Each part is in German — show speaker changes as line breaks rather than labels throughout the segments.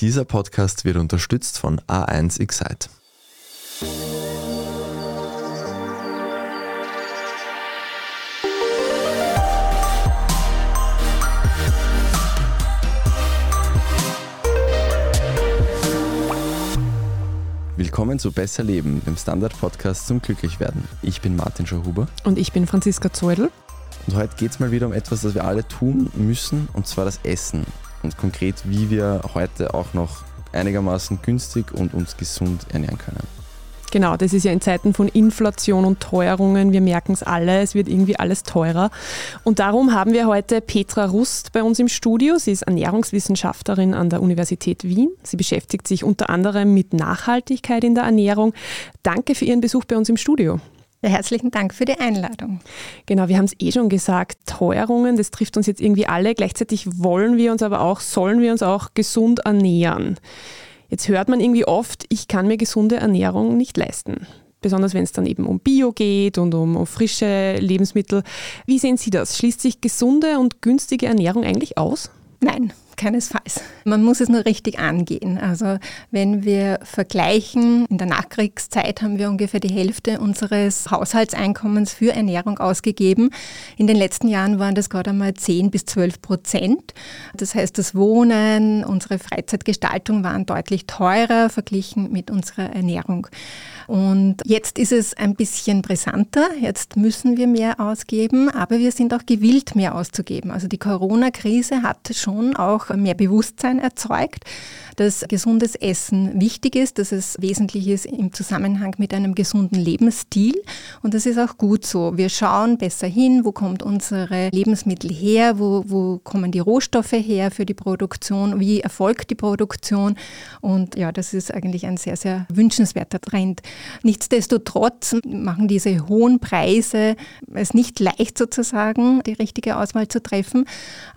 Dieser Podcast wird unterstützt von A1 Excite. Willkommen zu Besser Leben, dem Standard-Podcast zum Glücklichwerden. Ich bin Martin Schauhuber.
Und ich bin Franziska Zeudel.
Und heute geht es mal wieder um etwas, das wir alle tun müssen, und zwar das Essen. Und konkret, wie wir heute auch noch einigermaßen günstig und uns gesund ernähren können.
Genau, das ist ja in Zeiten von Inflation und Teuerungen, wir merken es alle, es wird irgendwie alles teurer. Und darum haben wir heute Petra Rust bei uns im Studio. Sie ist Ernährungswissenschaftlerin an der Universität Wien. Sie beschäftigt sich unter anderem mit Nachhaltigkeit in der Ernährung. Danke für Ihren Besuch bei uns im Studio.
Ja, herzlichen Dank für die Einladung.
Genau, wir haben es eh schon gesagt, Teuerungen, das trifft uns jetzt irgendwie alle. Gleichzeitig wollen wir uns aber auch, sollen wir uns auch gesund ernähren. Jetzt hört man irgendwie oft, ich kann mir gesunde Ernährung nicht leisten. Besonders wenn es dann eben um Bio geht und um, um frische Lebensmittel. Wie sehen Sie das? Schließt sich gesunde und günstige Ernährung eigentlich aus?
Nein, keinesfalls. Man muss es nur richtig angehen. Also wenn wir vergleichen, in der Nachkriegszeit haben wir ungefähr die Hälfte unseres Haushaltseinkommens für Ernährung ausgegeben. In den letzten Jahren waren das gerade einmal 10 bis 12 Prozent. Das heißt, das Wohnen, unsere Freizeitgestaltung waren deutlich teurer verglichen mit unserer Ernährung. Und jetzt ist es ein bisschen brisanter. Jetzt müssen wir mehr ausgeben, aber wir sind auch gewillt, mehr auszugeben. Also die Corona-Krise hat schon auch mehr Bewusstsein erzeugt, dass gesundes Essen wichtig ist, dass es wesentlich ist im Zusammenhang mit einem gesunden Lebensstil. Und das ist auch gut so. Wir schauen besser hin, wo kommt unsere Lebensmittel her, wo, wo kommen die Rohstoffe her für die Produktion, wie erfolgt die Produktion. Und ja, das ist eigentlich ein sehr, sehr wünschenswerter Trend. Nichtsdestotrotz machen diese hohen Preise es nicht leicht sozusagen, die richtige Auswahl zu treffen.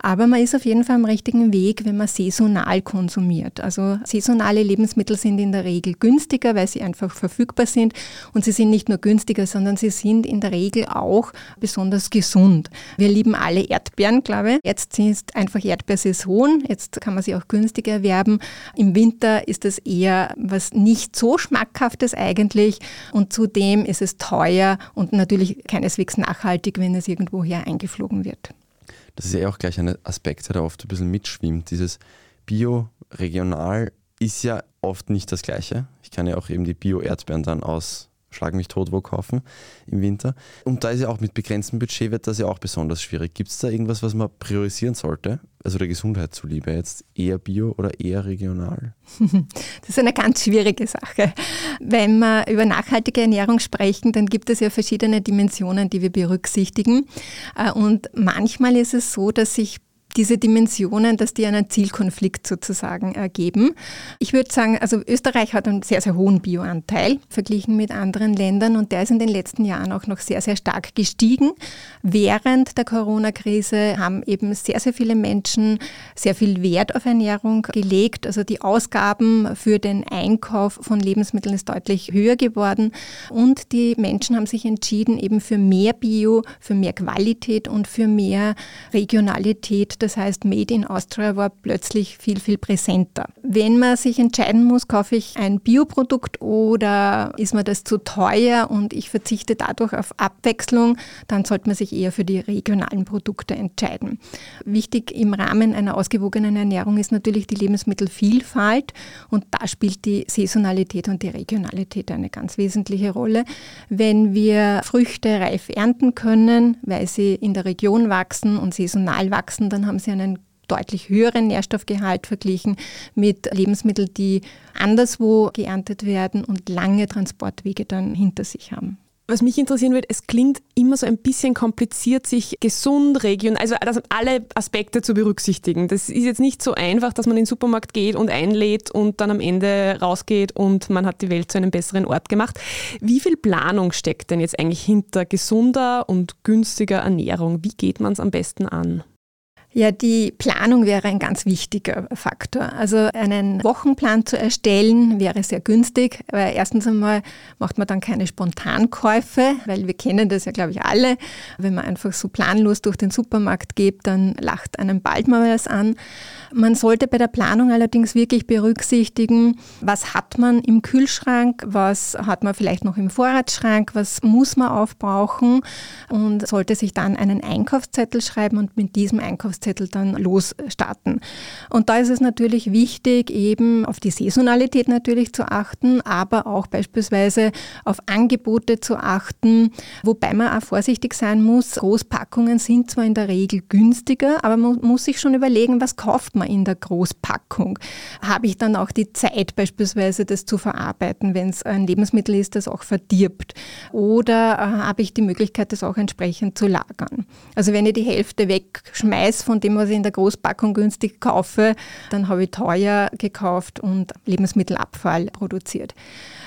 Aber man ist auf jeden Fall am richtigen Weg, wenn man saisonal konsumiert. Also saisonale Lebensmittel sind in der Regel günstiger, weil sie einfach verfügbar sind. Und sie sind nicht nur günstiger, sondern sie sind in der Regel auch besonders gesund. Wir lieben alle Erdbeeren, glaube ich. Jetzt ist einfach Erdbeersaison. Jetzt kann man sie auch günstig erwerben. Im Winter ist es eher was nicht so schmackhaftes eigentlich und zudem ist es teuer und natürlich keineswegs nachhaltig, wenn es irgendwoher eingeflogen wird.
Das ist ja auch gleich ein Aspekt, der da oft ein bisschen mitschwimmt. Dieses Bio, regional ist ja oft nicht das Gleiche. Ich kann ja auch eben die Bio-Erdbeeren dann aus Schlag mich tot wo kaufen im Winter. Und da ist ja auch mit begrenztem Budget wird das ja auch besonders schwierig. Gibt es da irgendwas, was man priorisieren sollte? Also der Gesundheit zuliebe jetzt eher bio oder eher regional?
Das ist eine ganz schwierige Sache. Wenn wir über nachhaltige Ernährung sprechen, dann gibt es ja verschiedene Dimensionen, die wir berücksichtigen. Äh, und manchmal ist es so, dass sich diese Dimensionen, dass die einen Zielkonflikt sozusagen ergeben. Ich würde sagen, also Österreich hat einen sehr, sehr hohen Bioanteil verglichen mit anderen Ländern und der ist in den letzten Jahren auch noch sehr, sehr stark gestiegen. Während der Corona-Krise haben eben sehr, sehr viele Menschen sehr viel Wert auf Ernährung gelegt. Also die Ausgaben für den Einkauf von Lebensmitteln ist deutlich höher geworden und die Menschen haben sich entschieden eben für mehr Bio, für mehr Qualität und für mehr Regionalität das heißt, Made in Austria war plötzlich viel, viel präsenter. Wenn man sich entscheiden muss, kaufe ich ein Bioprodukt oder ist mir das zu teuer und ich verzichte dadurch auf Abwechslung, dann sollte man sich eher für die regionalen Produkte entscheiden. Wichtig im Rahmen einer ausgewogenen Ernährung ist natürlich die Lebensmittelvielfalt und da spielt die Saisonalität und die Regionalität eine ganz wesentliche Rolle. Wenn wir Früchte reif ernten können, weil sie in der Region wachsen und saisonal wachsen, dann haben haben sie einen deutlich höheren Nährstoffgehalt verglichen mit Lebensmitteln, die anderswo geerntet werden und lange Transportwege dann hinter sich haben.
Was mich interessieren wird, es klingt immer so ein bisschen kompliziert, sich gesund, regional, also alle Aspekte zu berücksichtigen. Das ist jetzt nicht so einfach, dass man in den Supermarkt geht und einlädt und dann am Ende rausgeht und man hat die Welt zu einem besseren Ort gemacht. Wie viel Planung steckt denn jetzt eigentlich hinter gesunder und günstiger Ernährung? Wie geht man es am besten an?
Ja, die Planung wäre ein ganz wichtiger Faktor. Also einen Wochenplan zu erstellen wäre sehr günstig, weil erstens einmal macht man dann keine Spontankäufe, weil wir kennen das ja, glaube ich, alle. Wenn man einfach so planlos durch den Supermarkt geht, dann lacht einem bald mal was an. Man sollte bei der Planung allerdings wirklich berücksichtigen, was hat man im Kühlschrank, was hat man vielleicht noch im Vorratsschrank, was muss man aufbrauchen und sollte sich dann einen Einkaufszettel schreiben und mit diesem Einkaufszettel dann losstarten. Und da ist es natürlich wichtig, eben auf die Saisonalität natürlich zu achten, aber auch beispielsweise auf Angebote zu achten, wobei man auch vorsichtig sein muss. Großpackungen sind zwar in der Regel günstiger, aber man muss sich schon überlegen, was kauft man man in der Großpackung? Habe ich dann auch die Zeit beispielsweise, das zu verarbeiten, wenn es ein Lebensmittel ist, das auch verdirbt? Oder äh, habe ich die Möglichkeit, das auch entsprechend zu lagern? Also wenn ich die Hälfte wegschmeiße von dem, was ich in der Großpackung günstig kaufe, dann habe ich teuer gekauft und Lebensmittelabfall produziert.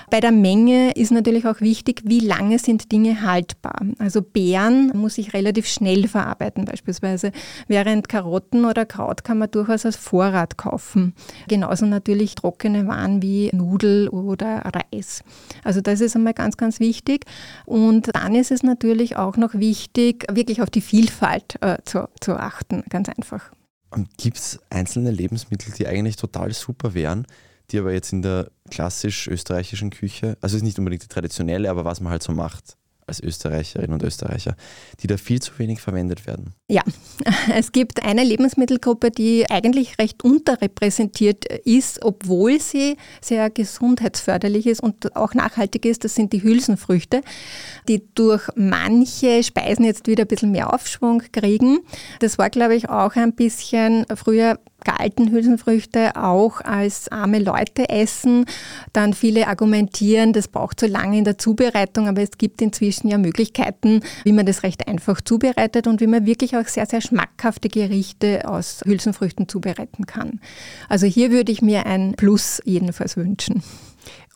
Bei der Menge ist natürlich auch wichtig, wie lange sind Dinge haltbar. Also Beeren muss ich relativ schnell verarbeiten beispielsweise, während Karotten oder Kraut kann man durchaus als Vorrat kaufen. Genauso natürlich trockene Waren wie Nudel oder Reis. Also das ist einmal ganz, ganz wichtig. Und dann ist es natürlich auch noch wichtig, wirklich auf die Vielfalt äh, zu, zu achten, ganz einfach.
Gibt es einzelne Lebensmittel, die eigentlich total super wären, die aber jetzt in der klassisch österreichischen Küche, also ist nicht unbedingt die traditionelle, aber was man halt so macht als Österreicherinnen und Österreicher, die da viel zu wenig verwendet werden.
Ja, es gibt eine Lebensmittelgruppe, die eigentlich recht unterrepräsentiert ist, obwohl sie sehr gesundheitsförderlich ist und auch nachhaltig ist. Das sind die Hülsenfrüchte, die durch manche Speisen jetzt wieder ein bisschen mehr Aufschwung kriegen. Das war, glaube ich, auch ein bisschen früher galten Hülsenfrüchte auch als arme Leute essen. Dann viele argumentieren, das braucht so lange in der Zubereitung, aber es gibt inzwischen ja Möglichkeiten, wie man das recht einfach zubereitet und wie man wirklich auch sehr, sehr schmackhafte Gerichte aus Hülsenfrüchten zubereiten kann. Also hier würde ich mir ein Plus jedenfalls wünschen.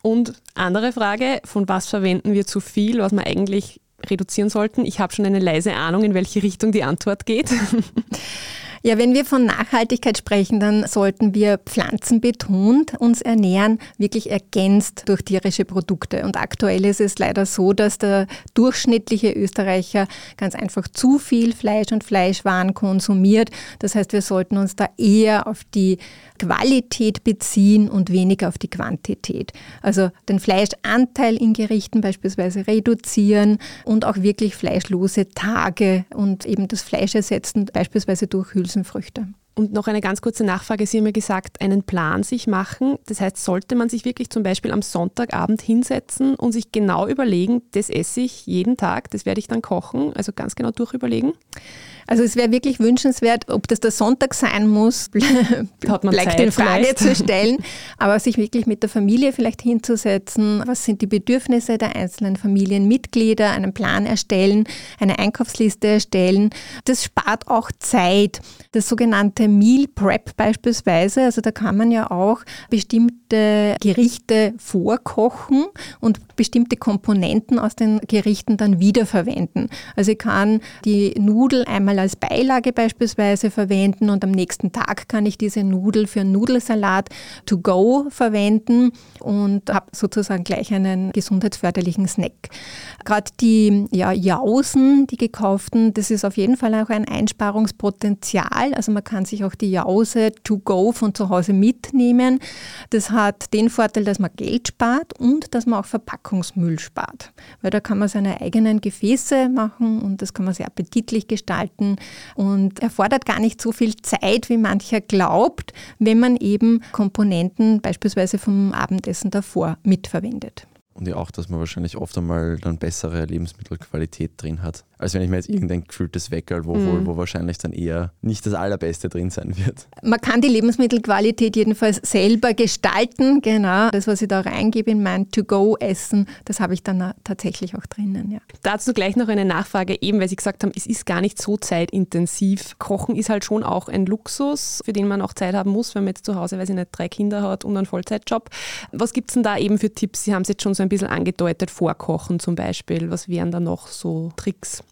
Und andere Frage, von was verwenden wir zu viel, was man eigentlich reduzieren sollten? Ich habe schon eine leise Ahnung, in welche Richtung die Antwort geht.
Ja, wenn wir von Nachhaltigkeit sprechen, dann sollten wir pflanzenbetont uns ernähren, wirklich ergänzt durch tierische Produkte. Und aktuell ist es leider so, dass der durchschnittliche Österreicher ganz einfach zu viel Fleisch und Fleischwaren konsumiert. Das heißt, wir sollten uns da eher auf die Qualität beziehen und weniger auf die Quantität. Also den Fleischanteil in Gerichten beispielsweise reduzieren und auch wirklich fleischlose Tage und eben das Fleisch ersetzen, beispielsweise durch Hülsenfrüchte.
Und noch eine ganz kurze Nachfrage. Sie haben ja gesagt, einen Plan sich machen. Das heißt, sollte man sich wirklich zum Beispiel am Sonntagabend hinsetzen und sich genau überlegen, das esse ich jeden Tag, das werde ich dann kochen, also ganz genau durchüberlegen?
Also es wäre wirklich wünschenswert, ob das der Sonntag sein muss, bleibt in Frage vielleicht. zu stellen, aber sich wirklich mit der Familie vielleicht hinzusetzen, was sind die Bedürfnisse der einzelnen Familienmitglieder, einen Plan erstellen, eine Einkaufsliste erstellen. Das spart auch Zeit. Das sogenannte Meal Prep beispielsweise, also da kann man ja auch bestimmte Gerichte vorkochen und bestimmte Komponenten aus den Gerichten dann wiederverwenden. Also ich kann die Nudel einmal als Beilage beispielsweise verwenden und am nächsten Tag kann ich diese Nudel für einen Nudelsalat to go verwenden und habe sozusagen gleich einen gesundheitsförderlichen Snack. Gerade die ja, Jausen, die gekauften, das ist auf jeden Fall auch ein Einsparungspotenzial. Also man kann sich auch die Jause to go von zu Hause mitnehmen. Das hat den Vorteil, dass man Geld spart und dass man auch Verpackungsmüll spart. Weil da kann man seine eigenen Gefäße machen und das kann man sehr appetitlich gestalten und erfordert gar nicht so viel Zeit, wie mancher glaubt, wenn man eben Komponenten beispielsweise vom Abendessen davor mitverwendet.
Und ja auch, dass man wahrscheinlich oft einmal dann bessere Lebensmittelqualität drin hat, als wenn ich mir jetzt irgendein gefühltes Weckerl, wo, mhm. wo, wahrscheinlich dann eher nicht das Allerbeste drin sein wird.
Man kann die Lebensmittelqualität jedenfalls selber gestalten, genau. Das, was ich da reingebe in mein To-Go-Essen, das habe ich dann tatsächlich auch drinnen, ja.
Dazu gleich noch eine Nachfrage, eben weil Sie gesagt haben, es ist gar nicht so zeitintensiv. Kochen ist halt schon auch ein Luxus, für den man auch Zeit haben muss, wenn man jetzt zu Hause, weiß ich nicht, drei Kinder hat und einen Vollzeitjob. Was gibt es denn da eben für Tipps? Sie haben es jetzt schon so ein bisschen angedeutet, vorkochen zum Beispiel. Was wären da noch so Tricks?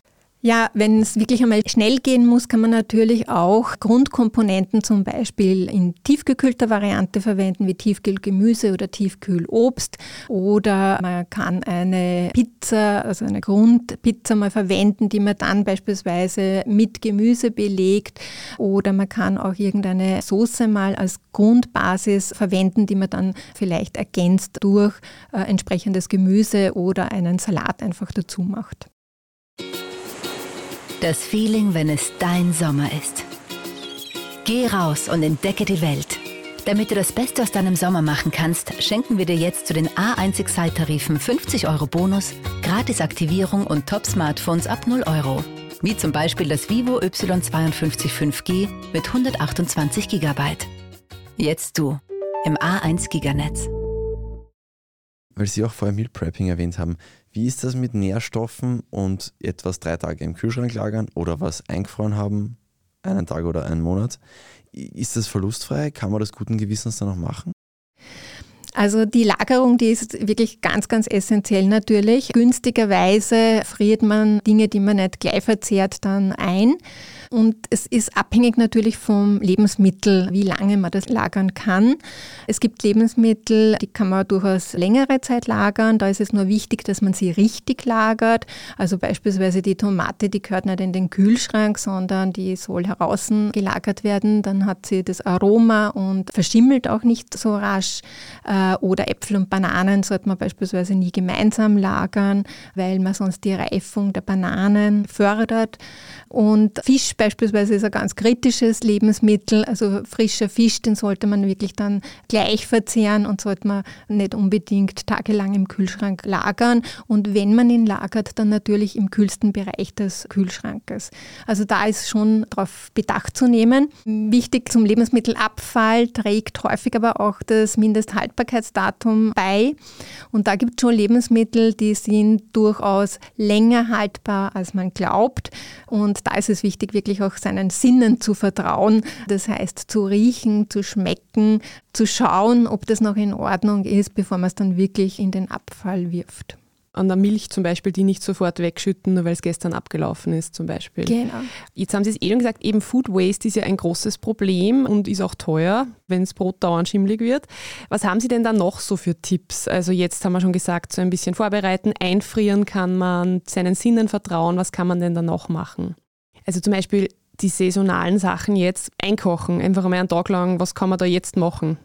Ja, wenn es wirklich einmal schnell gehen muss, kann man natürlich auch Grundkomponenten zum Beispiel in tiefgekühlter Variante verwenden, wie Tiefkühlgemüse oder Tiefkühlobst. Oder man kann eine Pizza, also eine Grundpizza mal verwenden, die man dann beispielsweise mit Gemüse belegt. Oder man kann auch irgendeine Soße mal als Grundbasis verwenden, die man dann vielleicht ergänzt durch äh, entsprechendes Gemüse oder einen Salat einfach dazu macht.
Das Feeling, wenn es dein Sommer ist. Geh raus und entdecke die Welt. Damit du das Beste aus deinem Sommer machen kannst, schenken wir dir jetzt zu den A1 Excite-Tarifen 50 Euro Bonus, Gratisaktivierung und Top-Smartphones ab 0 Euro. Wie zum Beispiel das Vivo Y52 5G mit 128 GB. Jetzt du im A1 Giganetz.
Weil Sie auch vorher Meal Prepping erwähnt haben, wie ist das mit Nährstoffen und etwas drei Tage im Kühlschrank lagern oder was eingefroren haben, einen Tag oder einen Monat? Ist das verlustfrei? Kann man das guten Gewissens dann noch machen?
Also die Lagerung, die ist wirklich ganz, ganz essentiell natürlich. Günstigerweise friert man Dinge, die man nicht gleich verzehrt, dann ein. Und es ist abhängig natürlich vom Lebensmittel, wie lange man das lagern kann. Es gibt Lebensmittel, die kann man durchaus längere Zeit lagern. Da ist es nur wichtig, dass man sie richtig lagert. Also beispielsweise die Tomate, die gehört nicht in den Kühlschrank, sondern die soll heraus gelagert werden. Dann hat sie das Aroma und verschimmelt auch nicht so rasch. Äh, oder Äpfel und Bananen sollte man beispielsweise nie gemeinsam lagern, weil man sonst die Reifung der Bananen fördert. Und Fisch beispielsweise ist ein ganz kritisches Lebensmittel. Also frischer Fisch, den sollte man wirklich dann gleich verzehren und sollte man nicht unbedingt tagelang im Kühlschrank lagern. Und wenn man ihn lagert, dann natürlich im kühlsten Bereich des Kühlschrankes. Also da ist schon darauf Bedacht zu nehmen. Wichtig zum Lebensmittelabfall trägt häufig aber auch das Mindesthaltbarkeitsdatum bei. Und da gibt es schon Lebensmittel, die sind durchaus länger haltbar, als man glaubt. Und da ist es wichtig, wirklich auch seinen Sinnen zu vertrauen. Das heißt, zu riechen, zu schmecken, zu schauen, ob das noch in Ordnung ist, bevor man es dann wirklich in den Abfall wirft
an der Milch zum Beispiel, die nicht sofort wegschütten, nur weil es gestern abgelaufen ist zum Beispiel.
Genau.
Jetzt haben Sie es eh schon gesagt, eben Food Waste ist ja ein großes Problem und ist auch teuer, wenn das Brot dauernd schimmlig wird. Was haben Sie denn da noch so für Tipps? Also jetzt haben wir schon gesagt, so ein bisschen vorbereiten, einfrieren kann man, seinen Sinnen vertrauen. Was kann man denn da noch machen? Also zum Beispiel die saisonalen Sachen jetzt einkochen, einfach einmal einen Tag lang, was kann man da jetzt machen?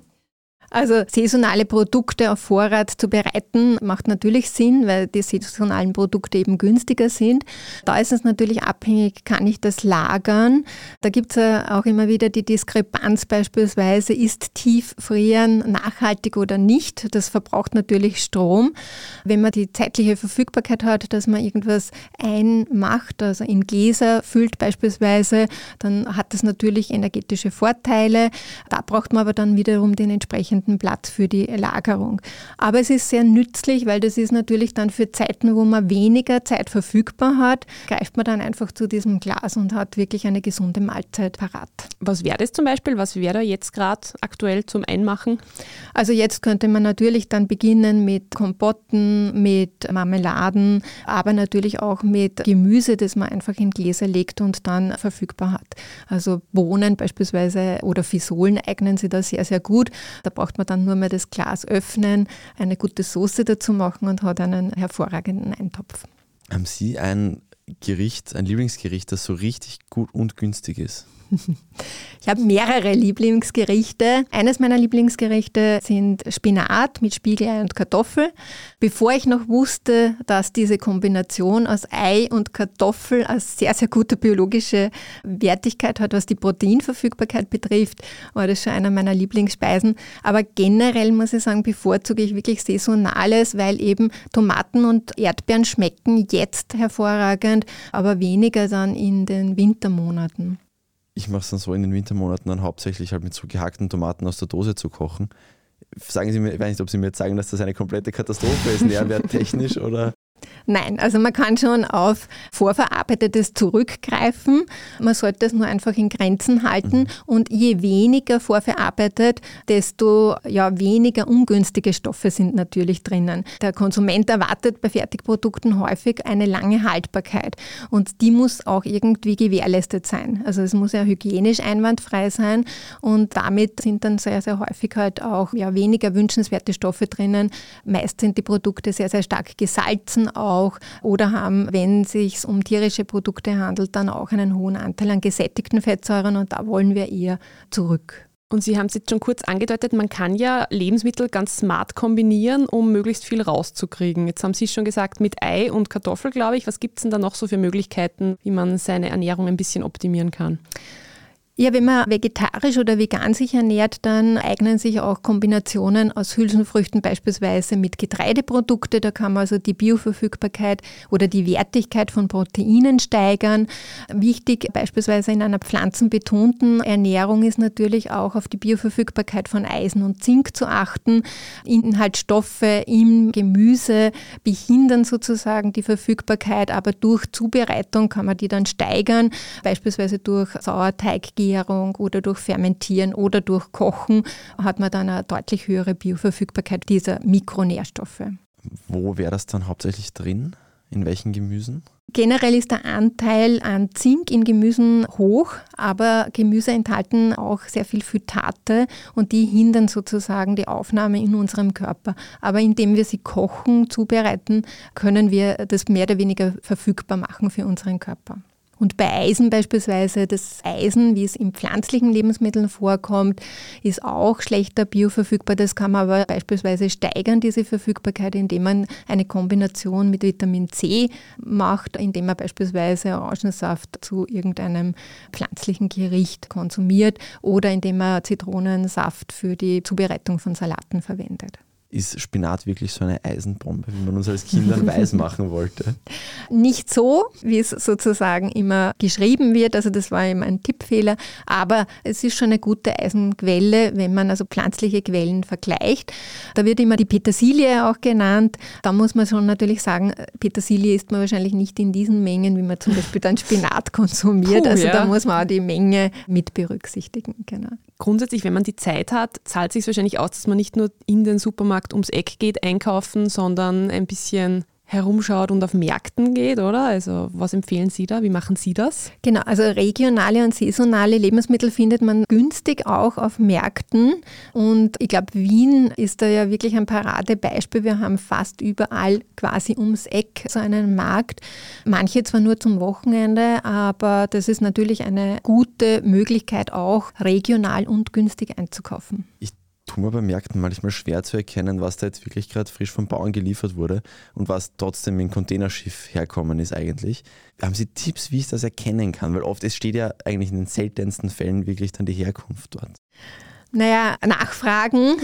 Also saisonale Produkte auf Vorrat zu bereiten, macht natürlich Sinn, weil die saisonalen Produkte eben günstiger sind. Da ist es natürlich abhängig, kann ich das lagern? Da gibt es ja auch immer wieder die Diskrepanz beispielsweise, ist Tieffrieren nachhaltig oder nicht? Das verbraucht natürlich Strom. Wenn man die zeitliche Verfügbarkeit hat, dass man irgendwas einmacht, also in Gläser füllt beispielsweise, dann hat das natürlich energetische Vorteile. Da braucht man aber dann wiederum den entsprechenden Platz für die Lagerung. Aber es ist sehr nützlich, weil das ist natürlich dann für Zeiten, wo man weniger Zeit verfügbar hat, greift man dann einfach zu diesem Glas und hat wirklich eine gesunde Mahlzeit parat.
Was wäre das zum Beispiel? Was wäre da jetzt gerade aktuell zum Einmachen?
Also jetzt könnte man natürlich dann beginnen mit Kompotten, mit Marmeladen, aber natürlich auch mit Gemüse, das man einfach in Gläser legt und dann verfügbar hat. Also Bohnen beispielsweise oder Fisolen eignen sich da sehr, sehr gut. Da braucht braucht man dann nur mehr das Glas öffnen, eine gute Soße dazu machen und hat einen hervorragenden Eintopf.
Haben Sie ein Gericht, ein Lieblingsgericht, das so richtig gut und günstig ist?
Ich habe mehrere Lieblingsgerichte. Eines meiner Lieblingsgerichte sind Spinat mit Spiegelei und Kartoffel. Bevor ich noch wusste, dass diese Kombination aus Ei und Kartoffel eine sehr, sehr gute biologische Wertigkeit hat, was die Proteinverfügbarkeit betrifft, war das schon einer meiner Lieblingsspeisen. Aber generell muss ich sagen, bevorzuge ich wirklich Saisonales, weil eben Tomaten und Erdbeeren schmecken jetzt hervorragend, aber weniger dann in den Wintermonaten
ich mache es dann so in den Wintermonaten dann hauptsächlich halt mit so gehackten Tomaten aus der Dose zu kochen. Sagen Sie mir, ich weiß nicht, ob Sie mir jetzt sagen, dass das eine komplette Katastrophe ist, nährwerttechnisch oder?
Nein, also man kann schon auf Vorverarbeitetes zurückgreifen. Man sollte es nur einfach in Grenzen halten. Mhm. Und je weniger vorverarbeitet, desto ja, weniger ungünstige Stoffe sind natürlich drinnen. Der Konsument erwartet bei Fertigprodukten häufig eine lange Haltbarkeit. Und die muss auch irgendwie gewährleistet sein. Also es muss ja hygienisch einwandfrei sein. Und damit sind dann sehr, sehr häufig halt auch ja, weniger wünschenswerte Stoffe drinnen. Meist sind die Produkte sehr, sehr stark gesalzen auch oder haben, wenn es sich um tierische Produkte handelt, dann auch einen hohen Anteil an gesättigten Fettsäuren und da wollen wir eher zurück.
Und Sie haben es jetzt schon kurz angedeutet, man kann ja Lebensmittel ganz smart kombinieren, um möglichst viel rauszukriegen. Jetzt haben Sie schon gesagt, mit Ei und Kartoffel, glaube ich. Was gibt es denn da noch so für Möglichkeiten, wie man seine Ernährung ein bisschen optimieren kann?
Ja, wenn man vegetarisch oder vegan sich ernährt, dann eignen sich auch Kombinationen aus Hülsenfrüchten beispielsweise mit Getreideprodukte. Da kann man also die Bioverfügbarkeit oder die Wertigkeit von Proteinen steigern. Wichtig beispielsweise in einer pflanzenbetonten Ernährung ist natürlich auch auf die Bioverfügbarkeit von Eisen und Zink zu achten. Inhaltsstoffe im Gemüse behindern sozusagen die Verfügbarkeit, aber durch Zubereitung kann man die dann steigern, beispielsweise durch Sauerteig Gärung oder durch Fermentieren oder durch Kochen hat man dann eine deutlich höhere Bioverfügbarkeit dieser Mikronährstoffe.
Wo wäre das dann hauptsächlich drin? In welchen Gemüsen?
Generell ist der Anteil an Zink in Gemüsen hoch, aber Gemüse enthalten auch sehr viel Phytate und die hindern sozusagen die Aufnahme in unserem Körper. Aber indem wir sie kochen, zubereiten, können wir das mehr oder weniger verfügbar machen für unseren Körper. Und bei Eisen beispielsweise, das Eisen, wie es in pflanzlichen Lebensmitteln vorkommt, ist auch schlechter bioverfügbar. Das kann man aber beispielsweise steigern, diese Verfügbarkeit, indem man eine Kombination mit Vitamin C macht, indem man beispielsweise Orangensaft zu irgendeinem pflanzlichen Gericht konsumiert oder indem man Zitronensaft für die Zubereitung von Salaten verwendet
ist Spinat wirklich so eine Eisenbombe, wie man uns als Kindern weiß machen wollte?
Nicht so, wie es sozusagen immer geschrieben wird. Also das war immer ein Tippfehler. Aber es ist schon eine gute Eisenquelle, wenn man also pflanzliche Quellen vergleicht. Da wird immer die Petersilie auch genannt. Da muss man schon natürlich sagen, Petersilie isst man wahrscheinlich nicht in diesen Mengen, wie man zum Beispiel dann Spinat konsumiert. Puh, also ja. da muss man auch die Menge mit berücksichtigen.
Genau. Grundsätzlich, wenn man die Zeit hat, zahlt es sich wahrscheinlich aus, dass man nicht nur in den Supermarkt Supermarkt ums Eck geht einkaufen, sondern ein bisschen herumschaut und auf Märkten geht, oder? Also was empfehlen Sie da? Wie machen Sie das?
Genau, also regionale und saisonale Lebensmittel findet man günstig auch auf Märkten. Und ich glaube, Wien ist da ja wirklich ein Paradebeispiel. Wir haben fast überall quasi ums Eck so einen Markt. Manche zwar nur zum Wochenende, aber das ist natürlich eine gute Möglichkeit auch regional und günstig einzukaufen.
Ich bei Märkten manchmal schwer zu erkennen, was da jetzt wirklich gerade frisch vom Bauern geliefert wurde und was trotzdem in Containerschiff herkommen ist eigentlich. Haben Sie Tipps, wie ich das erkennen kann? Weil oft, es steht ja eigentlich in den seltensten Fällen wirklich dann die Herkunft dort.
Naja, Nachfragen.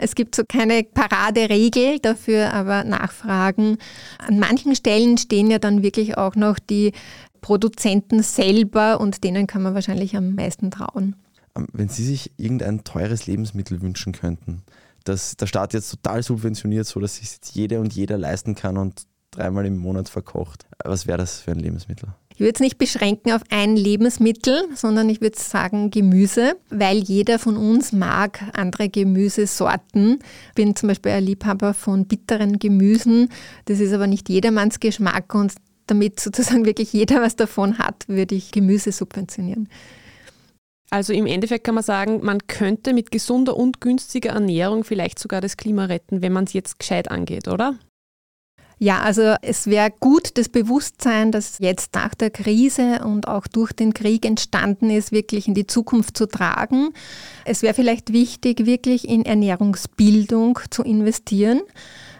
Es gibt so keine Paraderegel dafür, aber Nachfragen. An manchen Stellen stehen ja dann wirklich auch noch die Produzenten selber und denen kann man wahrscheinlich am meisten trauen.
Ähm, wenn Sie sich irgendein teures Lebensmittel wünschen könnten, das der Staat jetzt total subventioniert, so dass sich jetzt jeder und jeder leisten kann und dreimal im Monat verkocht, was wäre das für ein Lebensmittel?
Ich würde es nicht beschränken auf ein Lebensmittel, sondern ich würde sagen Gemüse, weil jeder von uns mag andere Gemüsesorten. Ich bin zum Beispiel ein Liebhaber von bitteren Gemüsen. Das ist aber nicht jedermanns Geschmack und damit sozusagen wirklich jeder was davon hat, würde ich Gemüse subventionieren.
Also im Endeffekt kann man sagen, man könnte mit gesunder und günstiger Ernährung vielleicht sogar das Klima retten, wenn man es jetzt gescheit angeht, oder?
Ja, also es wäre gut, das Bewusstsein, das jetzt nach der Krise und auch durch den Krieg entstanden ist, wirklich in die Zukunft zu tragen. Es wäre vielleicht wichtig, wirklich in Ernährungsbildung zu investieren.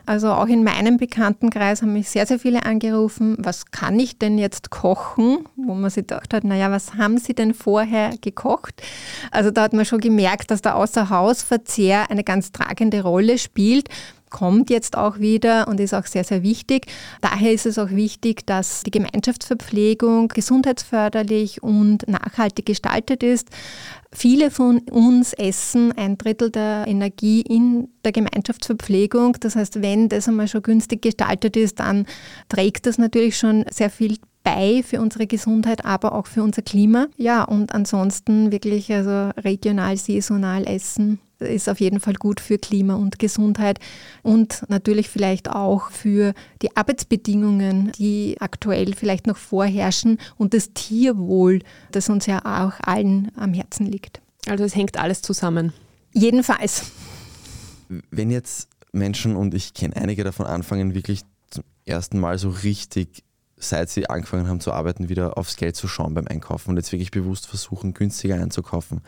Also auch in meinem Bekanntenkreis haben mich sehr, sehr viele angerufen, was kann ich denn jetzt kochen? Wo man sich gedacht hat, naja, was haben Sie denn vorher gekocht? Also da hat man schon gemerkt, dass der Außerhausverzehr eine ganz tragende Rolle spielt. Kommt jetzt auch wieder und ist auch sehr, sehr wichtig. Daher ist es auch wichtig, dass die Gemeinschaftsverpflegung gesundheitsförderlich und nachhaltig gestaltet ist. Viele von uns essen ein Drittel der Energie in der Gemeinschaftsverpflegung. Das heißt, wenn das einmal schon günstig gestaltet ist, dann trägt das natürlich schon sehr viel bei für unsere Gesundheit, aber auch für unser Klima. Ja, und ansonsten wirklich also regional, saisonal essen ist auf jeden Fall gut für Klima und Gesundheit und natürlich vielleicht auch für die Arbeitsbedingungen, die aktuell vielleicht noch vorherrschen und das Tierwohl, das uns ja auch allen am Herzen liegt.
Also es hängt alles zusammen.
Jedenfalls.
Wenn jetzt Menschen, und ich kenne einige davon, anfangen wirklich zum ersten Mal so richtig seit sie angefangen haben zu arbeiten, wieder aufs Geld zu schauen beim Einkaufen und jetzt wirklich bewusst versuchen, günstiger einzukaufen.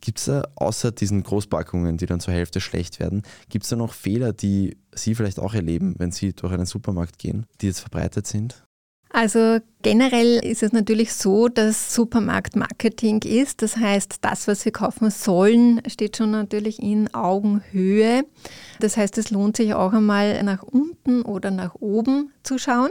Gibt es da außer diesen Großpackungen, die dann zur Hälfte schlecht werden, gibt es da noch Fehler, die Sie vielleicht auch erleben, wenn Sie durch einen Supermarkt gehen, die jetzt verbreitet sind?
Also generell ist es natürlich so, dass Supermarktmarketing ist. Das heißt, das, was wir kaufen sollen, steht schon natürlich in Augenhöhe. Das heißt, es lohnt sich auch einmal nach unten oder nach oben zu schauen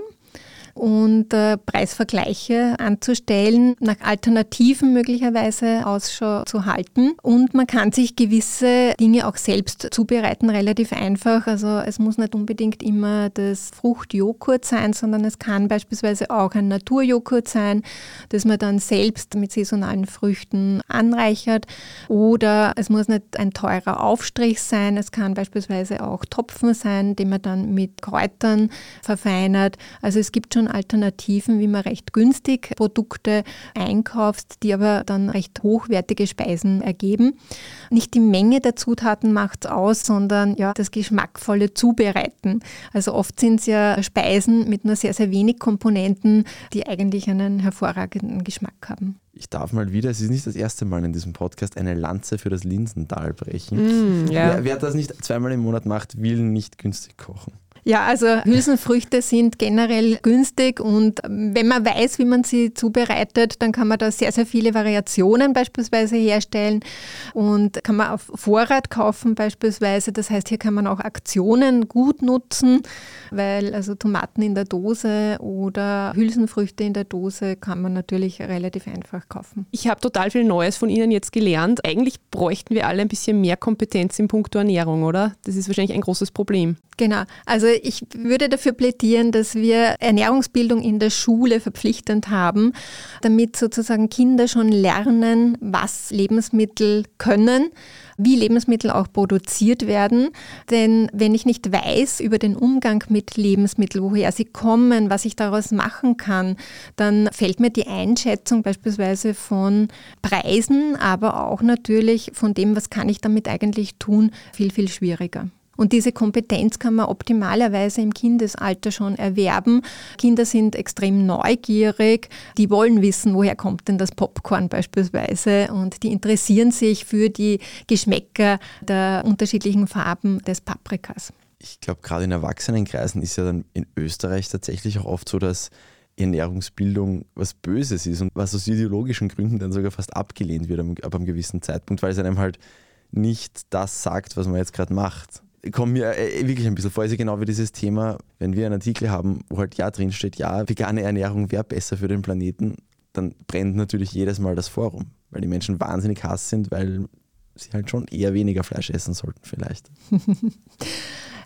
und äh, Preisvergleiche anzustellen, nach Alternativen möglicherweise Ausschau zu halten. Und man kann sich gewisse Dinge auch selbst zubereiten, relativ einfach. Also es muss nicht unbedingt immer das Fruchtjoghurt sein, sondern es kann beispielsweise auch ein Naturjoghurt sein, das man dann selbst mit saisonalen Früchten anreichert. Oder es muss nicht ein teurer Aufstrich sein, es kann beispielsweise auch Topfen sein, den man dann mit Kräutern verfeinert. Also es gibt schon schon Alternativen, wie man recht günstig Produkte einkauft, die aber dann recht hochwertige Speisen ergeben. Nicht die Menge der Zutaten macht es aus, sondern ja, das geschmackvolle Zubereiten. Also oft sind es ja Speisen mit nur sehr, sehr wenig Komponenten, die eigentlich einen hervorragenden Geschmack haben.
Ich darf mal wieder, es ist nicht das erste Mal in diesem Podcast, eine Lanze für das Linsental brechen.
Mm, ja.
wer, wer das nicht zweimal im Monat macht, will nicht günstig kochen.
Ja, also Hülsenfrüchte sind generell günstig und wenn man weiß, wie man sie zubereitet, dann kann man da sehr, sehr viele Variationen beispielsweise herstellen und kann man auf Vorrat kaufen beispielsweise. Das heißt, hier kann man auch Aktionen gut nutzen, weil also Tomaten in der Dose oder Hülsenfrüchte in der Dose kann man natürlich relativ einfach kaufen.
Ich habe total viel Neues von Ihnen jetzt gelernt. Eigentlich bräuchten wir alle ein bisschen mehr Kompetenz in puncto Ernährung, oder? Das ist wahrscheinlich ein großes Problem.
Genau. Also ich würde dafür plädieren, dass wir Ernährungsbildung in der Schule verpflichtend haben, damit sozusagen Kinder schon lernen, was Lebensmittel können, wie Lebensmittel auch produziert werden. Denn wenn ich nicht weiß über den Umgang mit Lebensmitteln, woher sie kommen, was ich daraus machen kann, dann fällt mir die Einschätzung beispielsweise von Preisen, aber auch natürlich von dem, was kann ich damit eigentlich tun, viel, viel schwieriger. Und diese Kompetenz kann man optimalerweise im Kindesalter schon erwerben. Kinder sind extrem neugierig, die wollen wissen, woher kommt denn das Popcorn beispielsweise und die interessieren sich für die Geschmäcker der unterschiedlichen Farben des Paprikas.
Ich glaube, gerade in Erwachsenenkreisen ist ja dann in Österreich tatsächlich auch oft so, dass Ernährungsbildung was Böses ist und was aus ideologischen Gründen dann sogar fast abgelehnt wird ab einem gewissen Zeitpunkt, weil es einem halt nicht das sagt, was man jetzt gerade macht kommt mir äh, wirklich ein bisschen vor. Also genau wie dieses Thema, wenn wir einen Artikel haben, wo halt ja drin steht, ja, vegane Ernährung wäre besser für den Planeten, dann brennt natürlich jedes Mal das Forum, weil die Menschen wahnsinnig Hass sind, weil sie halt schon eher weniger Fleisch essen sollten vielleicht.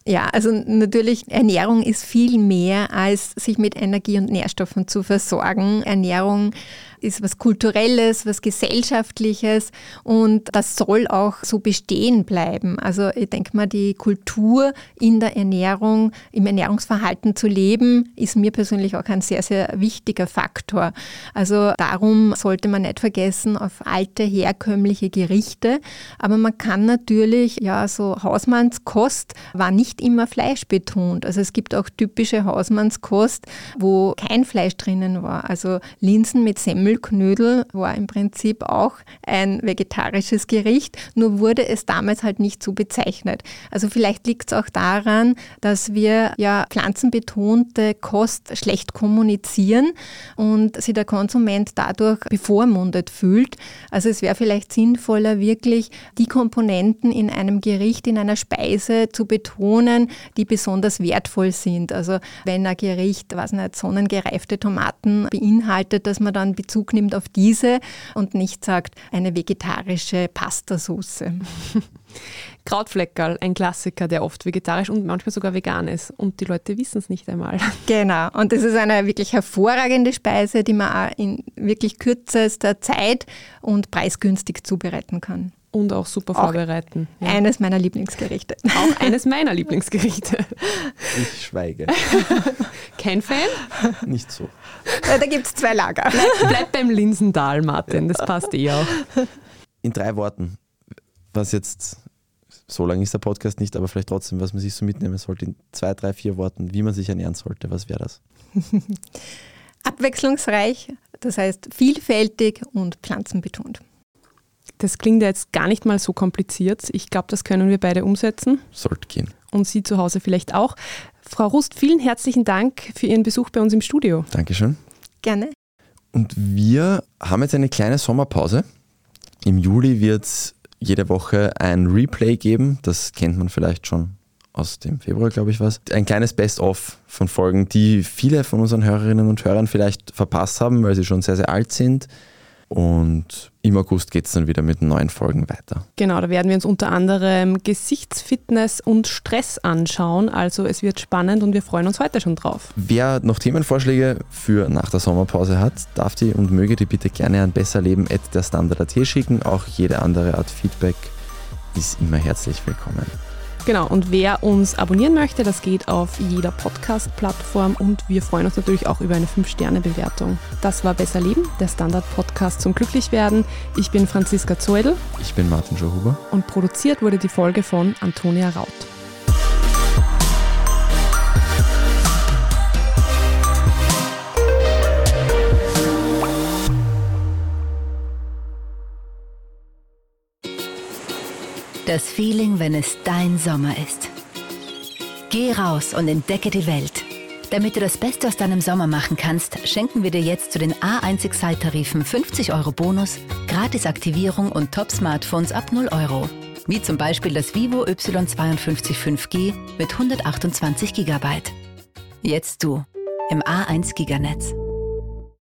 Ja, also natürlich, Ernährung ist viel mehr als sich mit Energie und Nährstoffen zu versorgen. Ernährung ist was Kulturelles, was Gesellschaftliches und das soll auch so bestehen bleiben. Also ich denke mal, die Kultur in der Ernährung, im Ernährungsverhalten zu leben, ist mir persönlich auch ein sehr, sehr wichtiger Faktor. Also darum sollte man nicht vergessen auf alte, herkömmliche Gerichte. Aber man kann natürlich, ja, so Hausmannskost war nicht immer fleischbetont. Also es gibt auch typische Hausmannskost, wo kein Fleisch drinnen war. Also Linsen mit Semmel Semmelknödel war im Prinzip auch ein vegetarisches Gericht, nur wurde es damals halt nicht so bezeichnet. Also vielleicht liegt es auch daran, dass wir ja pflanzenbetonte Kost schlecht kommunizieren und sich der Konsument dadurch bevormundet fühlt. Also es wäre vielleicht sinnvoller, wirklich die Komponenten in einem Gericht, in einer Speise zu betonen, die besonders wertvoll sind. Also wenn ein Gericht, was nicht, sonnengereifte Tomaten beinhaltet, dass man dann Bezug nimmt auf diese und nicht sagt, eine vegetarische Pastasauce.
Krautfleckerl, ein Klassiker, der oft vegetarisch und manchmal sogar vegan ist. Und die Leute wissen es nicht einmal.
Genau. Und das ist eine wirklich hervorragende Speise, die man auch in wirklich kürzester Zeit und preisgünstig zubereiten kann.
Und auch super auch vorbereiten.
Ja. Eines meiner Lieblingsgerichte.
Auch eines meiner Lieblingsgerichte.
Ich schweige.
Kein Fan?
Nicht so.
Da gibt es zwei Lager.
Bleib, bleib beim Linsendahl, Martin, das passt eh auch.
In drei Worten, was jetzt, so lange ist der Podcast nicht, aber vielleicht trotzdem, was man sich so mitnehmen sollte, in zwei, drei, vier Worten, wie man sich ernähren sollte, was wäre das?
Abwechslungsreich, das heißt vielfältig und pflanzenbetont.
Das klingt ja jetzt gar nicht mal so kompliziert. Ich glaube, das können wir beide umsetzen.
Sollte gehen.
Und Sie zu Hause vielleicht auch. Frau Rust, vielen herzlichen Dank für Ihren Besuch bei uns im Studio.
Dankeschön.
Gerne.
Und wir haben jetzt eine kleine Sommerpause. Im Juli wird es jede Woche ein Replay geben. Das kennt man vielleicht schon aus dem Februar, glaube ich, was. Ein kleines Best-of von Folgen, die viele von unseren Hörerinnen und Hörern vielleicht verpasst haben, weil sie schon sehr, sehr alt sind. Und im August geht es dann wieder mit neuen Folgen weiter.
Genau, da werden wir uns unter anderem Gesichtsfitness und Stress anschauen. Also es wird spannend und wir freuen uns heute schon drauf.
Wer noch Themenvorschläge für nach der Sommerpause hat, darf die und möge die bitte gerne an besserleben.derstandard.at schicken. Auch jede andere Art Feedback ist immer herzlich willkommen.
Genau, und wer uns abonnieren möchte, das geht auf jeder Podcast-Plattform und wir freuen uns natürlich auch über eine 5-Sterne-Bewertung. Das war Besser Leben, der Standard-Podcast zum Glücklichwerden. Ich bin Franziska Zoedel.
Ich bin Martin Schauhuber.
Und produziert wurde die Folge von Antonia Raut.
Das Feeling, wenn es dein Sommer ist. Geh raus und entdecke die Welt. Damit du das Beste aus deinem Sommer machen kannst, schenken wir dir jetzt zu den A1 Excite-Tarifen 50 Euro Bonus, Gratisaktivierung und Top-Smartphones ab 0 Euro. Wie zum Beispiel das Vivo Y52 5G mit 128 GB. Jetzt du im A1 Giganetz.